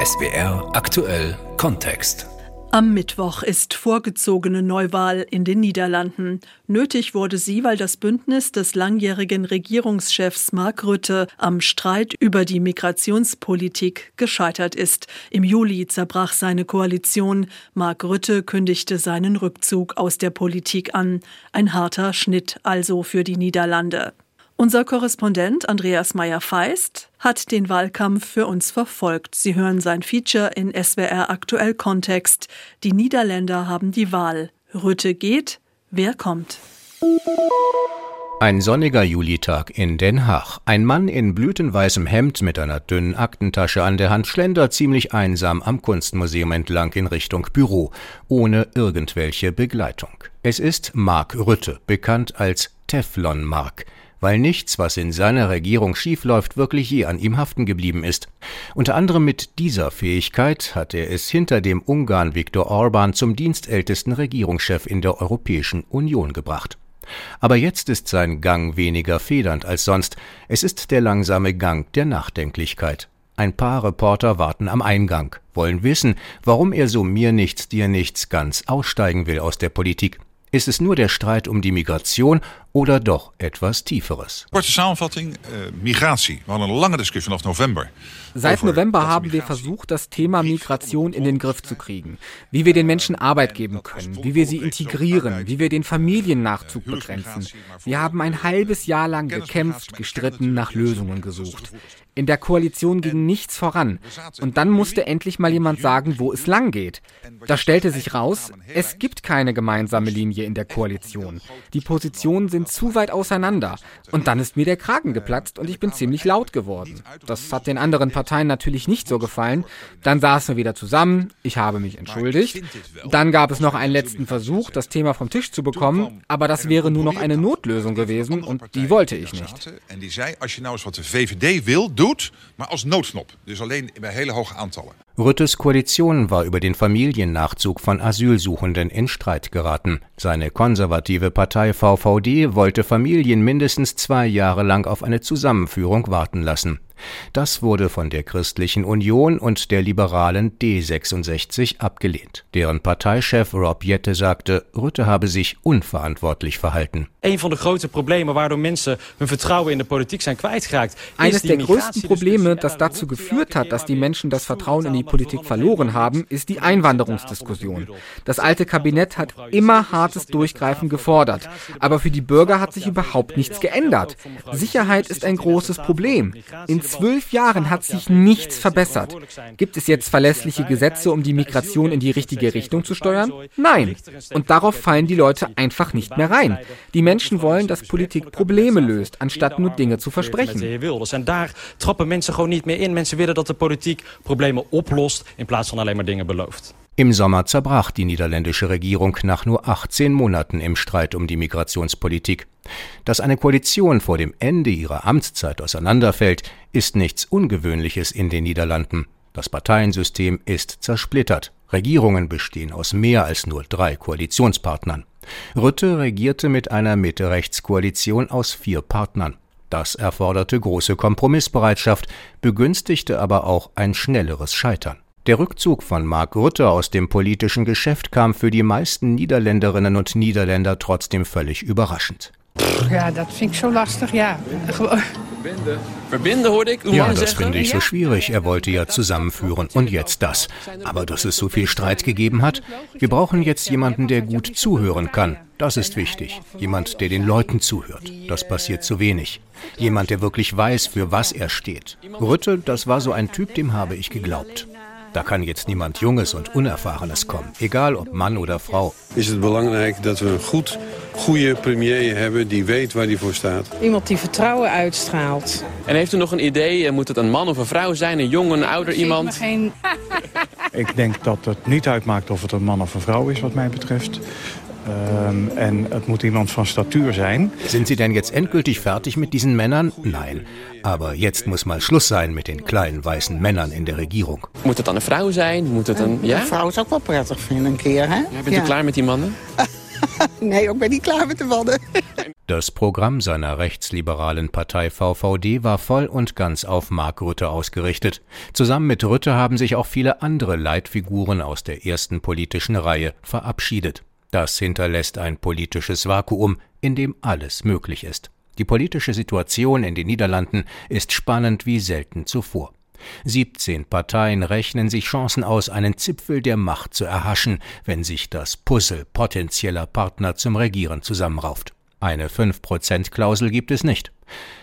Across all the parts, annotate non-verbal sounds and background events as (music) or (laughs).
SBR aktuell Kontext. Am Mittwoch ist vorgezogene Neuwahl in den Niederlanden. Nötig wurde sie, weil das Bündnis des langjährigen Regierungschefs Mark Rutte am Streit über die Migrationspolitik gescheitert ist. Im Juli zerbrach seine Koalition. Mark Rutte kündigte seinen Rückzug aus der Politik an. Ein harter Schnitt also für die Niederlande. Unser Korrespondent Andreas Meyer-Feist hat den Wahlkampf für uns verfolgt. Sie hören sein Feature in SWR Aktuell Kontext. Die Niederländer haben die Wahl. Rütte geht, wer kommt? Ein sonniger Julitag in Den Haag. Ein Mann in blütenweißem Hemd mit einer dünnen Aktentasche an der Hand schlendert ziemlich einsam am Kunstmuseum entlang in Richtung Büro, ohne irgendwelche Begleitung. Es ist Mark Rütte, bekannt als Teflon Mark weil nichts, was in seiner Regierung schiefläuft, wirklich je an ihm haften geblieben ist. Unter anderem mit dieser Fähigkeit hat er es hinter dem Ungarn Viktor Orban zum dienstältesten Regierungschef in der Europäischen Union gebracht. Aber jetzt ist sein Gang weniger federnd als sonst. Es ist der langsame Gang der Nachdenklichkeit. Ein paar Reporter warten am Eingang, wollen wissen, warum er so mir nichts, dir nichts ganz aussteigen will aus der Politik. Ist es nur der Streit um die Migration oder doch etwas Tieferes? Kurze Samenvatting, äh, Migratie. Wir hadden een lange discussie vanaf November. Seit November haben wir versucht, das Thema Migration in den Griff zu kriegen. Wie wir den Menschen Arbeit geben können, wie wir sie integrieren, wie wir den Familiennachzug begrenzen. Wir haben ein halbes Jahr lang gekämpft, gestritten, nach Lösungen gesucht. In der Koalition ging nichts voran. Und dann musste endlich mal jemand sagen, wo es lang geht. Da stellte sich raus, es gibt keine gemeinsame Linie in der Koalition. Die Positionen sind zu weit auseinander. Und dann ist mir der Kragen geplatzt und ich bin ziemlich laut geworden. Das hat den anderen Parteien natürlich nicht so gefallen. Dann saßen wir wieder zusammen, ich habe mich entschuldigt. Dann gab es noch einen letzten Versuch, das Thema vom Tisch zu bekommen, aber das wäre nur noch eine Notlösung gewesen und die wollte ich nicht. En die zei, als je nou eens wat de VVD wil, doet, maar als noodknop. Dus alleen bij hele hoge aantallen. Rüttes Koalition war über den Familiennachzug von Asylsuchenden in Streit geraten. Seine konservative Partei VVD wollte Familien mindestens zwei Jahre lang auf eine Zusammenführung warten lassen. Das wurde von der Christlichen Union und der liberalen D66 abgelehnt. Deren Parteichef Rob Jette sagte, Rutte habe sich unverantwortlich verhalten. Een van de grote problemen waardoor mensen hun vertrouwen in de politiek zijn kwijtgeraakt. Eines der größten Probleme, das dazu geführt hat, dass die Menschen das Vertrauen in die Politik verloren haben, ist die Einwanderungsdiskussion. Das alte Kabinett hat immer hartes Durchgreifen gefordert, aber für die Bürger hat sich überhaupt nichts geändert. Sicherheit ist ein großes Problem. In zwölf Jahren hat sich nichts verbessert. Gibt es jetzt verlässliche Gesetze, um die Migration in die richtige Richtung zu steuern? Nein. Und darauf fallen die Leute einfach nicht mehr rein. Die Menschen wollen, dass Politik Probleme löst, anstatt nur Dinge zu versprechen. En daar trappen mensen gewoon niet meer in. Mensen willen dat de politiek problemen oplost in plaats van alleen maar dingen belooft. Im Sommer zerbrach die niederländische Regierung nach nur 18 Monaten im Streit um die Migrationspolitik. Dass eine Koalition vor dem Ende ihrer Amtszeit auseinanderfällt, ist nichts Ungewöhnliches in den Niederlanden. Das Parteiensystem ist zersplittert. Regierungen bestehen aus mehr als nur drei Koalitionspartnern. Rütte regierte mit einer Mitte-Rechts-Koalition aus vier Partnern. Das erforderte große Kompromissbereitschaft, begünstigte aber auch ein schnelleres Scheitern. Der Rückzug von Mark Rutte aus dem politischen Geschäft kam für die meisten Niederländerinnen und Niederländer trotzdem völlig überraschend. Ja, dat vind ik zo lastig, ja. Verbinden hoorde ik Ja, das finde ich so schwierig. Er wollte ja zusammenführen und jetzt das. Aber dass es so viel Streit gegeben hat, wir brauchen jetzt jemanden, der gut zuhören kann. Das ist wichtig. Jemand, der den Leuten zuhört. Das passiert zu wenig. Jemand, der wirklich weiß, für was er steht. Rütte, das war so ein Typ, dem habe ich geglaubt. Da kann jetzt niemand Junges und Unerfahrenes kommen, egal ob Mann oder Frau. is het belangrijk dat we een goed, goede premier hebben die weet waar hij voor staat. Iemand die vertrouwen uitstraalt. En heeft u nog een idee? Moet het een man of een vrouw zijn? Een jong, een ouder iemand? geen Ik denk dat het niet uitmaakt of het een man of een vrouw is wat mij betreft. Ehm, en het moet iemand van statuur zijn. Sind Sie denn jetzt endgültig fertig mit diesen Männern? Nein. Aber jetzt muss mal Schluss sein mit den kleinen weißen Männern in der Regierung. Moet het dan een vrouw zijn? Moet het een... Ja? Een vrouw zou ik wel prettig vinden een keer, hè? Ja, Bent u klaar met die mannen? (laughs) Nee, ik ben niet klaar met de mannen. (laughs) Das Programm seiner rechtsliberalen Partei VVD war voll und ganz auf Mark Rütte ausgerichtet. Zusammen mit Rütte haben sich auch viele andere Leitfiguren aus der ersten politischen Reihe verabschiedet. Das hinterlässt ein politisches Vakuum, in dem alles möglich ist. Die politische Situation in den Niederlanden ist spannend wie selten zuvor. 17 Parteien rechnen sich Chancen aus, einen Zipfel der Macht zu erhaschen, wenn sich das Puzzle potenzieller Partner zum Regieren zusammenrauft. Eine 5%-Klausel gibt es nicht.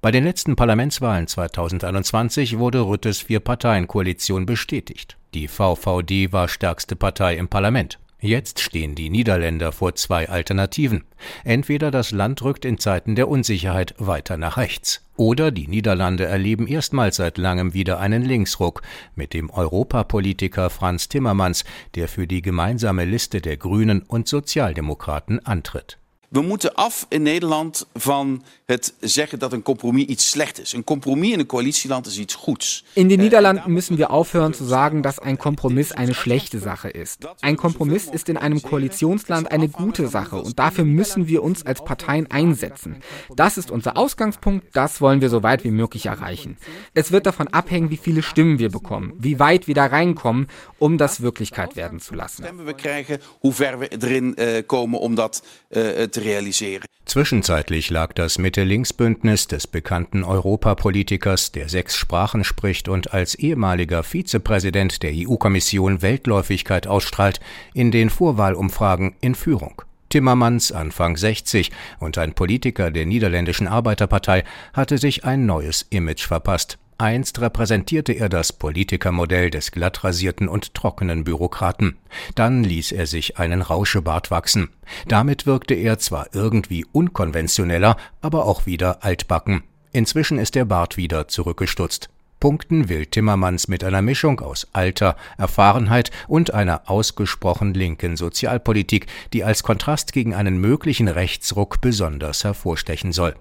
Bei den letzten Parlamentswahlen 2021 wurde Rüttes Vier-Parteien-Koalition bestätigt. Die VVD war stärkste Partei im Parlament. Jetzt stehen die Niederländer vor zwei Alternativen. Entweder das Land rückt in Zeiten der Unsicherheit weiter nach rechts, oder die Niederlande erleben erstmals seit langem wieder einen Linksruck mit dem Europapolitiker Franz Timmermans, der für die gemeinsame Liste der Grünen und Sozialdemokraten antritt. We moeten af in Nederland van het zeggen dat een compromis iets slecht is. Een compromis in een coalitieland is iets goeds. In den Niederlanden müssen wir aufhören zu sagen, dass ein Kompromiss eine schlechte Sache ist. Ein Kompromiss ist in einem Koalitionsland eine gute Sache und dafür müssen wir uns als Parteien einsetzen. Das ist unser Ausgangspunkt, das wollen wir so weit wie möglich erreichen. Es wird davon abhängen, wie viele Stimmen wir bekommen, wie weit wir da reinkommen, um das Wirklichkeit werden zu lassen. Stemmen wir krijgen, hoe ver we erin uh, komen om dat uh, te realisieren. Zwischenzeitlich lag das Mitte-Links-Bündnis des bekannten Europapolitikers, der sechs Sprachen spricht und als ehemaliger Vizepräsident der EU-Kommission Weltläufigkeit ausstrahlt, in den Vorwahlumfragen in Führung. Timmermans, Anfang 60 und ein Politiker der niederländischen Arbeiterpartei, hatte sich ein neues Image verpasst. Einst repräsentierte er das Politikermodell des glattrasierten und trockenen Bürokraten. Dann ließ er sich einen Rauschebart wachsen. Damit wirkte er zwar irgendwie unkonventioneller, aber auch wieder altbacken. Inzwischen ist der Bart wieder zurückgestutzt. Punkten will Timmermans mit einer Mischung aus Alter, Erfahrenheit und einer ausgesprochen linken Sozialpolitik, die als Kontrast gegen einen möglichen Rechtsruck besonders hervorstechen soll.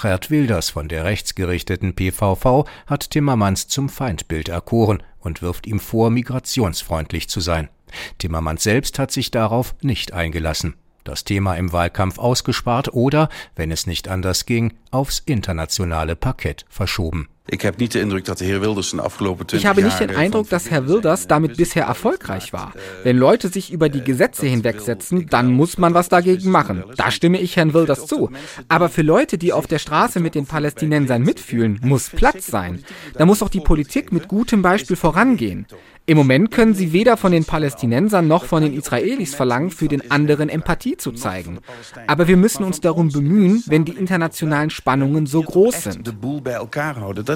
Gerd Wilders von der rechtsgerichteten PVV hat Timmermans zum Feindbild erkoren und wirft ihm vor, migrationsfreundlich zu sein. Timmermans selbst hat sich darauf nicht eingelassen, das Thema im Wahlkampf ausgespart oder, wenn es nicht anders ging, aufs internationale Parkett verschoben. Ich habe nicht den Eindruck, dass Herr Wilders damit bisher erfolgreich war. Wenn Leute sich über die Gesetze hinwegsetzen, dann muss man was dagegen machen. Da stimme ich Herrn Wilders zu. Aber für Leute, die auf der Straße mit den Palästinensern mitfühlen, muss Platz sein. Da muss auch die Politik mit gutem Beispiel vorangehen. Im Moment können sie weder von den Palästinensern noch von den Israelis verlangen, für den anderen Empathie zu zeigen. Aber wir müssen uns darum bemühen, wenn die internationalen Spannungen so groß sind.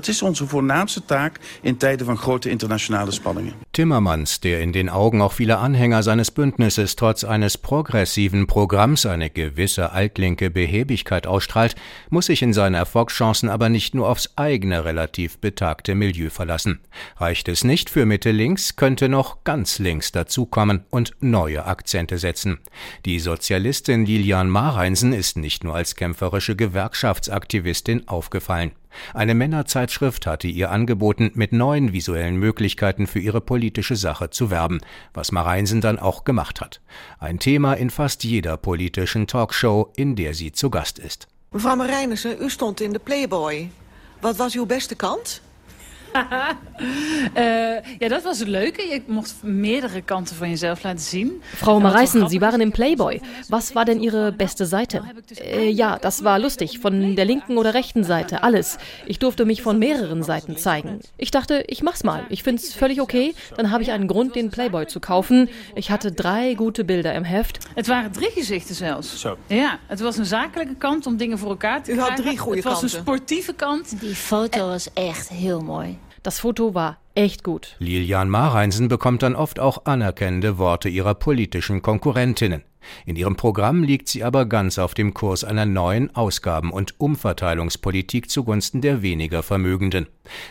Dat is onze voornaamste taak in tijden van grote internationale spanningen. Timmermans, der in den Augen auch vieler Anhänger seines Bündnisses trotz eines progressiven Programms eine gewisse altlinke Behäbigkeit ausstrahlt, muss sich in seinen Erfolgschancen aber nicht nur aufs eigene relativ betagte Milieu verlassen. Reicht es nicht für Mitte links, könnte noch ganz links dazukommen und neue Akzente setzen. Die Sozialistin Lilian Mareinsen ist nicht nur als kämpferische Gewerkschaftsaktivistin aufgefallen. Eine Männerzeitschrift hatte ihr angeboten, mit neuen visuellen Möglichkeiten für ihre politische Sache zu werben, was Mareinsen dann auch gemacht hat. Ein Thema in fast jeder politischen Talkshow, in der sie zu Gast ist. Mevrouw Marijnissen, u stond in de Playboy. Was uw beste kant? Äh, (laughs) ja, das war so leuke. Je mocht mehrere Kanten von jezelf laten zien. Frau Mareißen, Sie waren im Playboy. Was war denn Ihre beste Seite? Äh, ja, das war lustig. Von der linken oder rechten Seite, alles. Ich durfte mich von mehreren Seiten zeigen. Ich dachte, ich mach's mal. Ich find's völlig okay. Dann habe ich einen Grund, den Playboy zu kaufen. Ich hatte drei gute Bilder im Heft. Het waren drie gezichten zelfs. Zo. Ja, het was een zakelijke kant om dingen voor elkaar te U krijgen. had drie goede Het was kanten. een sportieve kant. Die foto was echt heel mooi. Das Foto war echt gut. Lilian Mareinsen bekommt dann oft auch anerkennende Worte ihrer politischen Konkurrentinnen. In ihrem Programm liegt sie aber ganz auf dem Kurs einer neuen Ausgaben- und Umverteilungspolitik zugunsten der weniger Vermögenden.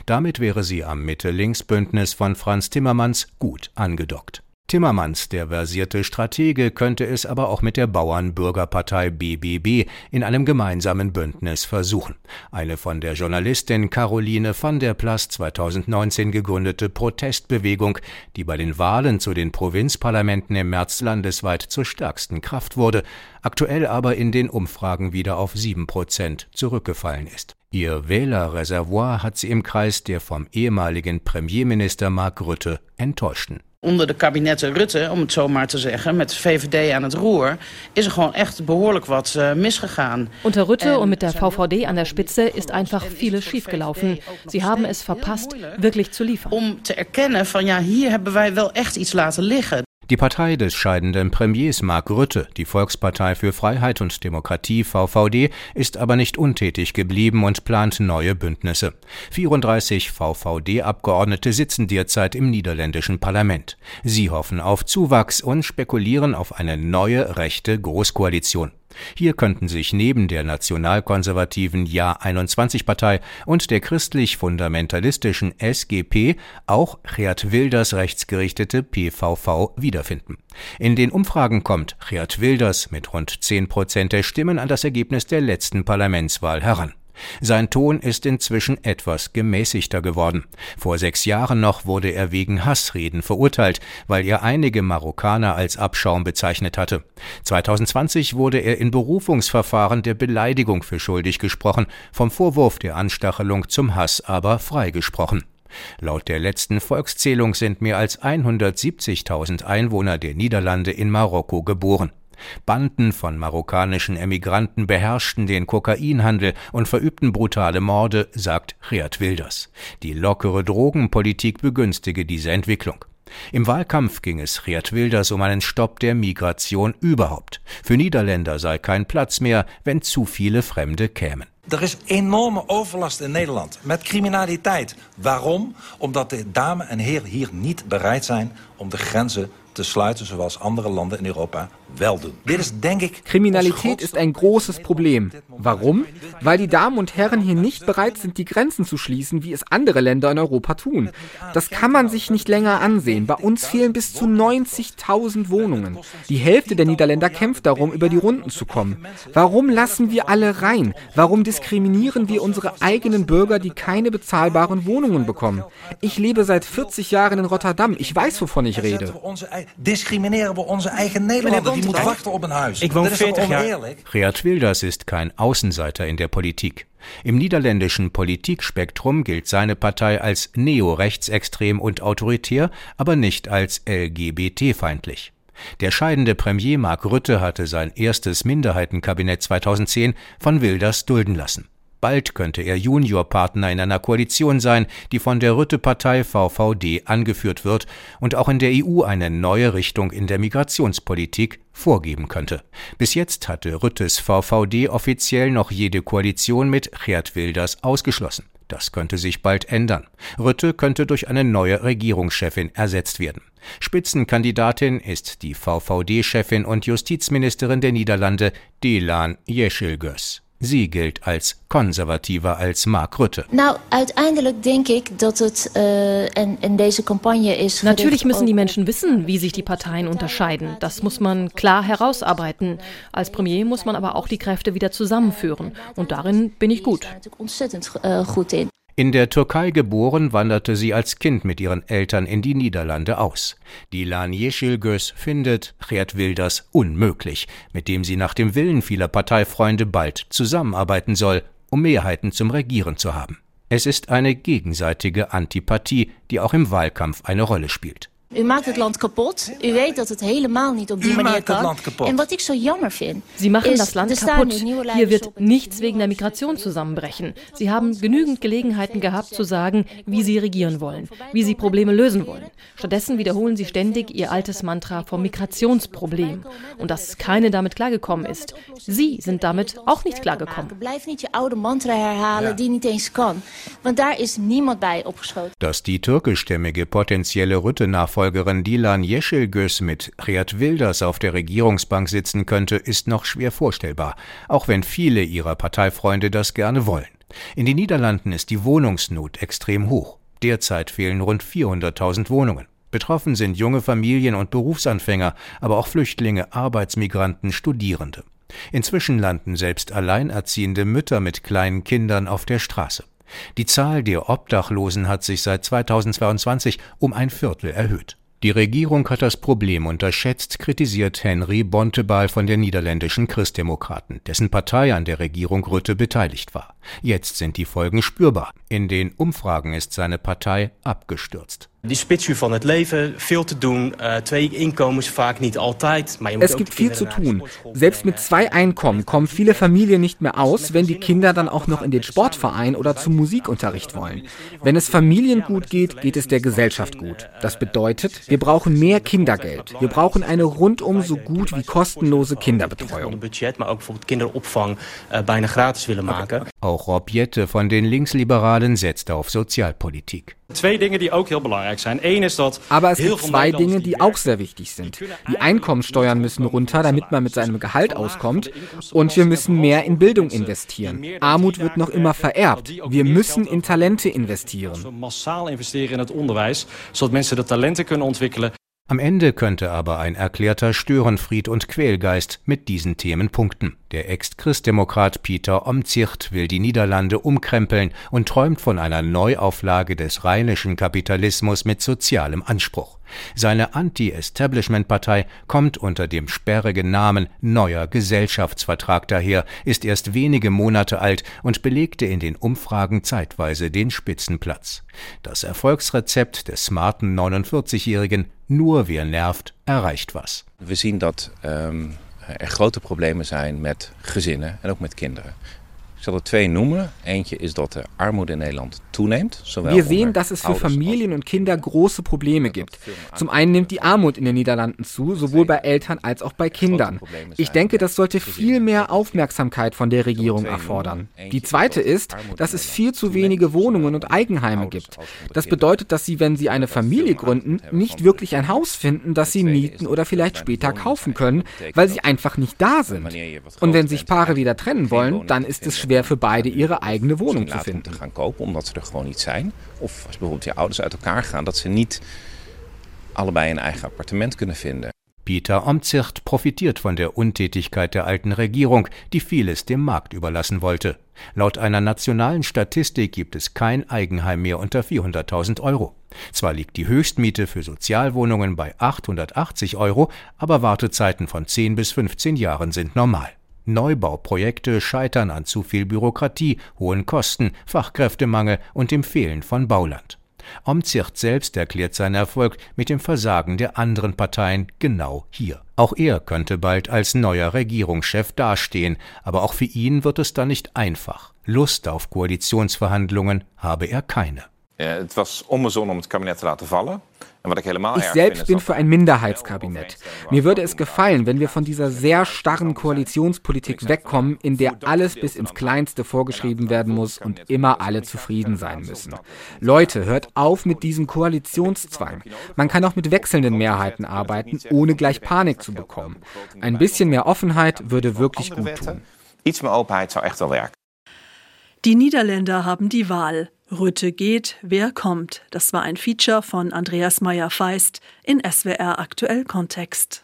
Damit wäre sie am Mitte-Links-Bündnis von Franz Timmermans gut angedockt. Timmermans, der versierte Stratege, könnte es aber auch mit der Bauern-Bürgerpartei BBB in einem gemeinsamen Bündnis versuchen. Eine von der Journalistin Caroline van der Plas 2019 gegründete Protestbewegung, die bei den Wahlen zu den Provinzparlamenten im März landesweit zur stärksten Kraft wurde, aktuell aber in den Umfragen wieder auf sieben Prozent zurückgefallen ist. Ihr Wählerreservoir hat sie im Kreis der vom ehemaligen Premierminister Mark Rutte enttäuschten. Onder de kabinetten Rutte, om het zo maar te zeggen, met VVD aan het roer, is er gewoon echt behoorlijk wat uh, misgegaan. Unter Rutte und mit der VVD an der Spitze ist einfach vieles schiefgelaufen. Sie haben es verpasst, wirklich zu liefern. Om te erkennen van ja, hier hebben wij wel echt iets laten liggen. Die Partei des scheidenden Premiers Mark Rutte, die Volkspartei für Freiheit und Demokratie VVD, ist aber nicht untätig geblieben und plant neue Bündnisse. 34 VVD-Abgeordnete sitzen derzeit im niederländischen Parlament. Sie hoffen auf Zuwachs und spekulieren auf eine neue rechte Großkoalition. Hier könnten sich neben der nationalkonservativen Ja-21-Partei und der christlich-fundamentalistischen SGP auch Geert Wilders rechtsgerichtete PVV wiederfinden. In den Umfragen kommt Geert Wilders mit rund 10 Prozent der Stimmen an das Ergebnis der letzten Parlamentswahl heran. Sein Ton ist inzwischen etwas gemäßigter geworden. Vor sechs Jahren noch wurde er wegen Hassreden verurteilt, weil er einige Marokkaner als Abschaum bezeichnet hatte. 2020 wurde er in Berufungsverfahren der Beleidigung für schuldig gesprochen, vom Vorwurf der Anstachelung zum Hass aber freigesprochen. Laut der letzten Volkszählung sind mehr als 170.000 Einwohner der Niederlande in Marokko geboren. Banden von marokkanischen Emigranten beherrschten den Kokainhandel und verübten brutale Morde, sagt Geert Wilders. Die lockere Drogenpolitik begünstige diese Entwicklung. Im Wahlkampf ging es Geert Wilders um einen Stopp der Migration überhaupt. Für Niederländer sei kein Platz mehr, wenn zu viele Fremde kämen. Er is enorme overlast in Nederland met criminaliteit. Waarom? Omdat de dames en heren hier niet bereid zijn om de grenzen te sluiten, zoals andere landen in Europa wel doen. Dit is, denk ik, Kriminalität ist ein großes Problem. Warum? Weil die Damen und Herren hier nicht bereit sind, die Grenzen zu schließen, wie es andere Länder in Europa tun. Das kann man sich nicht länger ansehen. Bei uns fehlen bis zu 90.000 Wohnungen. Die Hälfte der Niederländer kämpft darum, über die Runden zu kommen. Warum lassen wir alle rein? Warum diskriminieren wir unsere eigenen Bürger, die keine bezahlbaren Wohnungen bekommen? Ich lebe seit 40 Jahren in Rotterdam. Ich weiß, wovon ich rede. Discrimineren wir unsere eigen Nederlander, die moeten wachten op een huis. Ik woon 40 jaar. Geert Wilders ist kein Außenseiter in der Politik. Im niederländischen Politikspektrum gilt seine Partei als neorechtsextrem und autoritär, aber nicht als LGBT-feindlich. Der scheidende Premier Mark Rutte hatte sein erstes Minderheitenkabinett 2010 von Wilders dulden lassen. Bald könnte er Juniorpartner in einer Koalition sein, die von der Rütte-Partei VVD angeführt wird und auch in der EU eine neue Richtung in der Migrationspolitik vorgeben könnte. Bis jetzt hatte Rüttes VVD offiziell noch jede Koalition mit Geert Wilders ausgeschlossen. Das könnte sich bald ändern. Rütte könnte durch eine neue Regierungschefin ersetzt werden. Spitzenkandidatin ist die VVD-Chefin und Justizministerin der Niederlande, Delan Yeşilgöz. Sie gilt als konservativer als Mark Rutte. Is. Natürlich müssen die Menschen wissen, wie sich die Parteien unterscheiden. Das muss man klar herausarbeiten. Als Premier muss man aber auch die Kräfte wieder zusammenführen. Und darin bin ich gut. In. Der Türkei geboren, wanderte sie als Kind mit ihren Eltern in die Niederlande aus. Dilan Yeşilgöz findet Geert Wilders unmöglich, mit dem sie nach dem Willen vieler Parteifreunde bald zusammenarbeiten soll, um Mehrheiten zum Regieren zu haben. Es ist eine gegenseitige Antipathie, die auch im Wahlkampf eine Rolle spielt. U maakt het land kapot. U weet dat het helemaal niet op die U manier maakt het kan. land kapot. En wat ik zo jammer vind. Sie machen is, das Land er kaputt. nu nieuwe Hier wird nichts wegen der Migration zusammenbrechen. Sie haben genügend Gelegenheiten gehabt zu sagen, wie sie regieren wollen, wie sie Probleme lösen wollen. Stattdessen wiederholen sie ständig ihr altes Mantra vom Migrationsproblem und dass keine damit klargekommen ist. Sie sind damit auch nicht klargekommen. Blijf niet je oude mantra herhalen die niet eens kan. Want daar is niemand bij opgeschoten. Dass die türkischstämmige potenzielle Rütte-Nachfolgerin Dilan Yeşilgöz mit Geert Wilders auf der Regierungsbank sitzen könnte, ist noch schwer vorstellbar, auch wenn viele ihrer Parteifreunde das gerne wollen. In den Niederlanden ist die Wohnungsnot extrem hoch. Derzeit fehlen rund 400.000 Wohnungen. Betroffen sind junge Familien und Berufsanfänger, aber auch Flüchtlinge, Arbeitsmigranten, Studierende. Inzwischen landen selbst alleinerziehende Mütter mit kleinen Kindern auf der Straße. Die Zahl der Obdachlosen hat sich seit 2022 um ein Viertel erhöht. Die Regierung hat das Problem unterschätzt, kritisiert Henry Bontebal von der niederländischen Christdemokraten, dessen Partei an der Regierung Rütte beteiligt war. Jetzt sind die Folgen spürbar. In den Umfragen ist seine Partei abgestürzt. Die spitsuur van het leven, veel te doen, twee inkomens vaak niet altijd. Maar je es gibt viel zu tun. Selbst mit zwei Einkommen kommen viele Familien nicht mehr aus, wenn die Kinder dann auch noch in den Sportverein oder zum Musikunterricht wollen. Wenn es Familien gut geht, geht es der Gesellschaft gut. Das bedeutet, wir brauchen mehr Kindergeld. Wir brauchen eine rundum so gut wie kostenlose Kinderbetreuung. Auch Rob Jette von den Linksliberalen setzt auf Sozialpolitik. Aber es gibt zwei Dinge, die auch sehr wichtig sind. Die Einkommensteuern müssen runter, damit man mit seinem Gehalt auskommt. Und wir müssen mehr in Bildung investieren. Armut wird noch immer vererbt. Wir müssen in Talente investieren. Massaal investeren in het onderwijs, zodat mensen de talenten kunnen ontwikkelen. Am Ende könnte aber ein erklärter Störenfried und Quälgeist mit diesen Themen punkten. Der Ex-Christdemokrat Peter Omtzigt will die Niederlande umkrempeln und träumt von einer Neuauflage des rheinischen Kapitalismus mit sozialem Anspruch. Seine Anti-Establishment-Partei kommt unter dem sperrigen Namen Neuer Gesellschaftsvertrag daher, ist erst wenige Monate alt und belegte in den Umfragen zeitweise den Spitzenplatz. Das Erfolgsrezept des smarten 49-Jährigen Nur wer nervt, erreicht was. We zien dat um, er grote problemen zijn met gezinnen en ook met kinderen. Ich zal er twee noemen. Eentje is dat de armoede in Nederland toeneemt. Wir sehen, dass es für Familien und Kinder große Probleme gibt. Zum einen nimmt die Armut in den Niederlanden zu, sowohl bei Eltern als auch bei Kindern. Ich denke, das sollte viel mehr Aufmerksamkeit von der Regierung erfordern. Die zweite ist, dass es viel zu wenige Wohnungen und Eigenheime gibt. Das bedeutet, dass sie, wenn sie eine Familie gründen, nicht wirklich ein Haus finden, das sie mieten oder vielleicht später kaufen können, weil sie einfach nicht da sind. Und wenn sich Paare wieder trennen wollen, dann ist es schwer für beide ihre eigene Wohnung zu finden. Gaan kopen omdat ze er gewoon niet zijn. Of als bijvoorbeeld je ouders uit elkaar gaan, dat ze niet allebei een eigen appartement kunnen vinden. Peter Omtzigt profitiert von der Untätigkeit der alten Regierung, die vieles dem Markt überlassen wollte. Laut einer nationalen Statistik gibt es kein Eigenheim mehr unter 400.000 Euro. Zwar liegt die Höchstmiete für Sozialwohnungen bei 880 Euro, aber Wartezeiten von 10 bis 15 Jahren sind normal. Neubauprojekte scheitern an zu viel Bürokratie, hohen Kosten, Fachkräftemangel und dem Fehlen von Bauland. Omtzigt selbst erklärt seinen Erfolg mit dem Versagen der anderen Parteien genau hier. Auch er könnte bald als neuer Regierungschef dastehen, aber auch für ihn wird es dann nicht einfach. Lust auf Koalitionsverhandlungen habe er keine. Het was onbezonnen om het kabinet te laten vallen. Ich selbst bin für ein Minderheitskabinett. Mir würde es gefallen, wenn wir von dieser sehr starren Koalitionspolitik wegkommen, in der alles bis ins Kleinste vorgeschrieben werden muss und immer alle zufrieden sein müssen. Leute, hört auf mit diesem Koalitionszwang. Man kann auch mit wechselnden Mehrheiten arbeiten, ohne gleich Panik zu bekommen. Ein bisschen mehr Offenheit würde wirklich gut tun. Die Niederländer haben die Wahl. Rütte geht, wer kommt? Das war ein Feature von Andreas Meyer-Feist in SWR Aktuell Kontext.